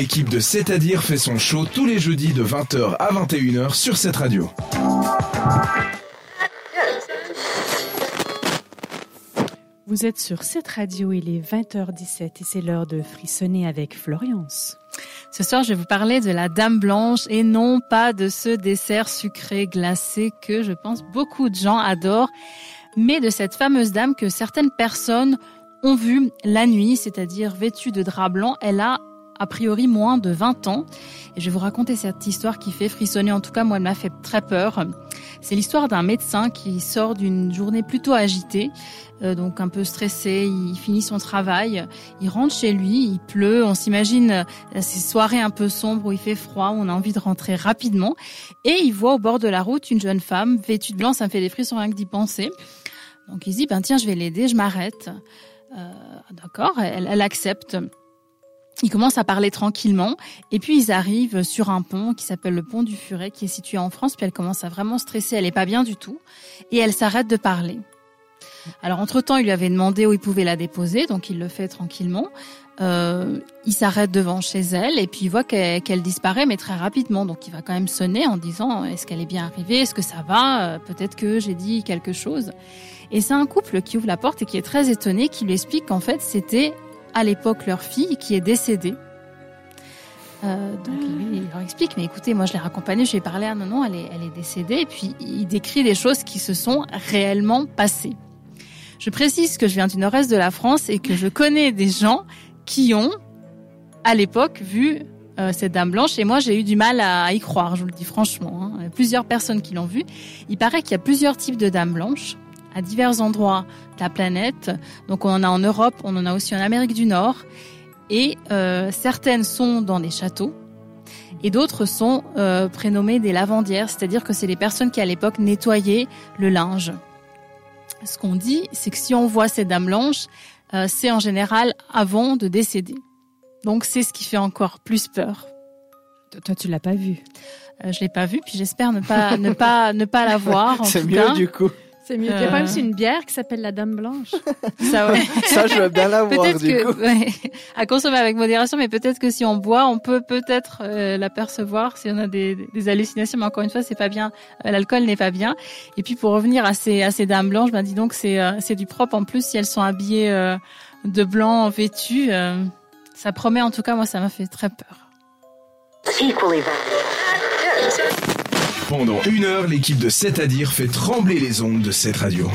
l'équipe de C'est-à-dire fait son show tous les jeudis de 20h à 21h sur cette radio. Vous êtes sur cette radio, il est 20h17 et c'est l'heure de frissonner avec Florence. Ce soir, je vais vous parler de la Dame Blanche et non pas de ce dessert sucré glacé que je pense beaucoup de gens adorent, mais de cette fameuse dame que certaines personnes ont vue la nuit, c'est-à-dire vêtue de drap blanc. Elle a a priori moins de 20 ans. Et je vais vous raconter cette histoire qui fait frissonner. En tout cas, moi, elle m'a fait très peur. C'est l'histoire d'un médecin qui sort d'une journée plutôt agitée, euh, donc un peu stressé. Il finit son travail, il rentre chez lui, il pleut. On s'imagine euh, ces soirées un peu sombres où il fait froid, où on a envie de rentrer rapidement. Et il voit au bord de la route une jeune femme vêtue de blanc. Ça me fait des frissons rien que d'y penser. Donc il dit, ben tiens, je vais l'aider, je m'arrête. Euh, D'accord, elle, elle accepte. Ils commencent à parler tranquillement et puis ils arrivent sur un pont qui s'appelle le pont du Furet qui est situé en France puis elle commence à vraiment stresser, elle est pas bien du tout et elle s'arrête de parler. Alors entre-temps, il lui avait demandé où il pouvait la déposer donc il le fait tranquillement. Euh, il s'arrête devant chez elle et puis il voit qu'elle disparaît mais très rapidement donc il va quand même sonner en disant est-ce qu'elle est bien arrivée, est-ce que ça va, Euh, peut-être que j'ai dit quelque chose. Et c'est un couple qui ouvre la porte et qui est très étonné, qui lui explique qu'en fait c'était à l'époque leur fille qui est décédée. Euh, donc lui, il leur explique, mais écoutez, moi je l'ai raccompagnée, je lui ai parlé, ah non, non, elle est, elle est décédée, et puis il décrit des choses qui se sont réellement passées. Je précise que je viens du nord-est de la France et que je connais des gens qui ont, à l'époque, vu euh, cette dame blanche, et moi j'ai eu du mal à y croire, je vous le dis franchement. Hein. Plusieurs personnes qui l'ont vue. Il paraît qu'il y a plusieurs types de dames blanches à divers endroits de la planète. Donc on en a en Europe, on en a aussi en Amérique du Nord. Et euh, certaines sont dans des châteaux et d'autres sont euh, prénommées des lavandières, c'est-à-dire que c'est les personnes qui à l'époque nettoyaient le linge. Ce qu'on dit, c'est que si on voit ces dames blanches, euh, c'est en général avant de décéder. Donc c'est ce qui fait encore plus peur. Toi, tu l'as pas vu. Euh, je l'ai pas vue, puis j'espère ne pas ne pas ne pas la voir. C'est mieux du coup. C'est mieux. Il y a Euh. pas même aussi une bière qui s'appelle la Dame Blanche. Ça, ouais. Ça, je veux bien la voir Peut-être du que coup. ouais, à consommer avec modération, mais peut-être que si on boit, on peut peut-être euh, l'apercevoir si on a des, des hallucinations. Mais encore une fois, c'est pas bien. Euh, L'alcool n'est pas bien. Et puis pour revenir à ces à ces dames blanches, ben dis donc c'est euh, c'est du propre en plus si elles sont habillées euh, de blanc, vêtues. euh, ça promet en tout cas, moi ça m'a fait très peur. Pendant une heure, l'équipe de C'est-à-dire fait trembler les ondes de cette radio.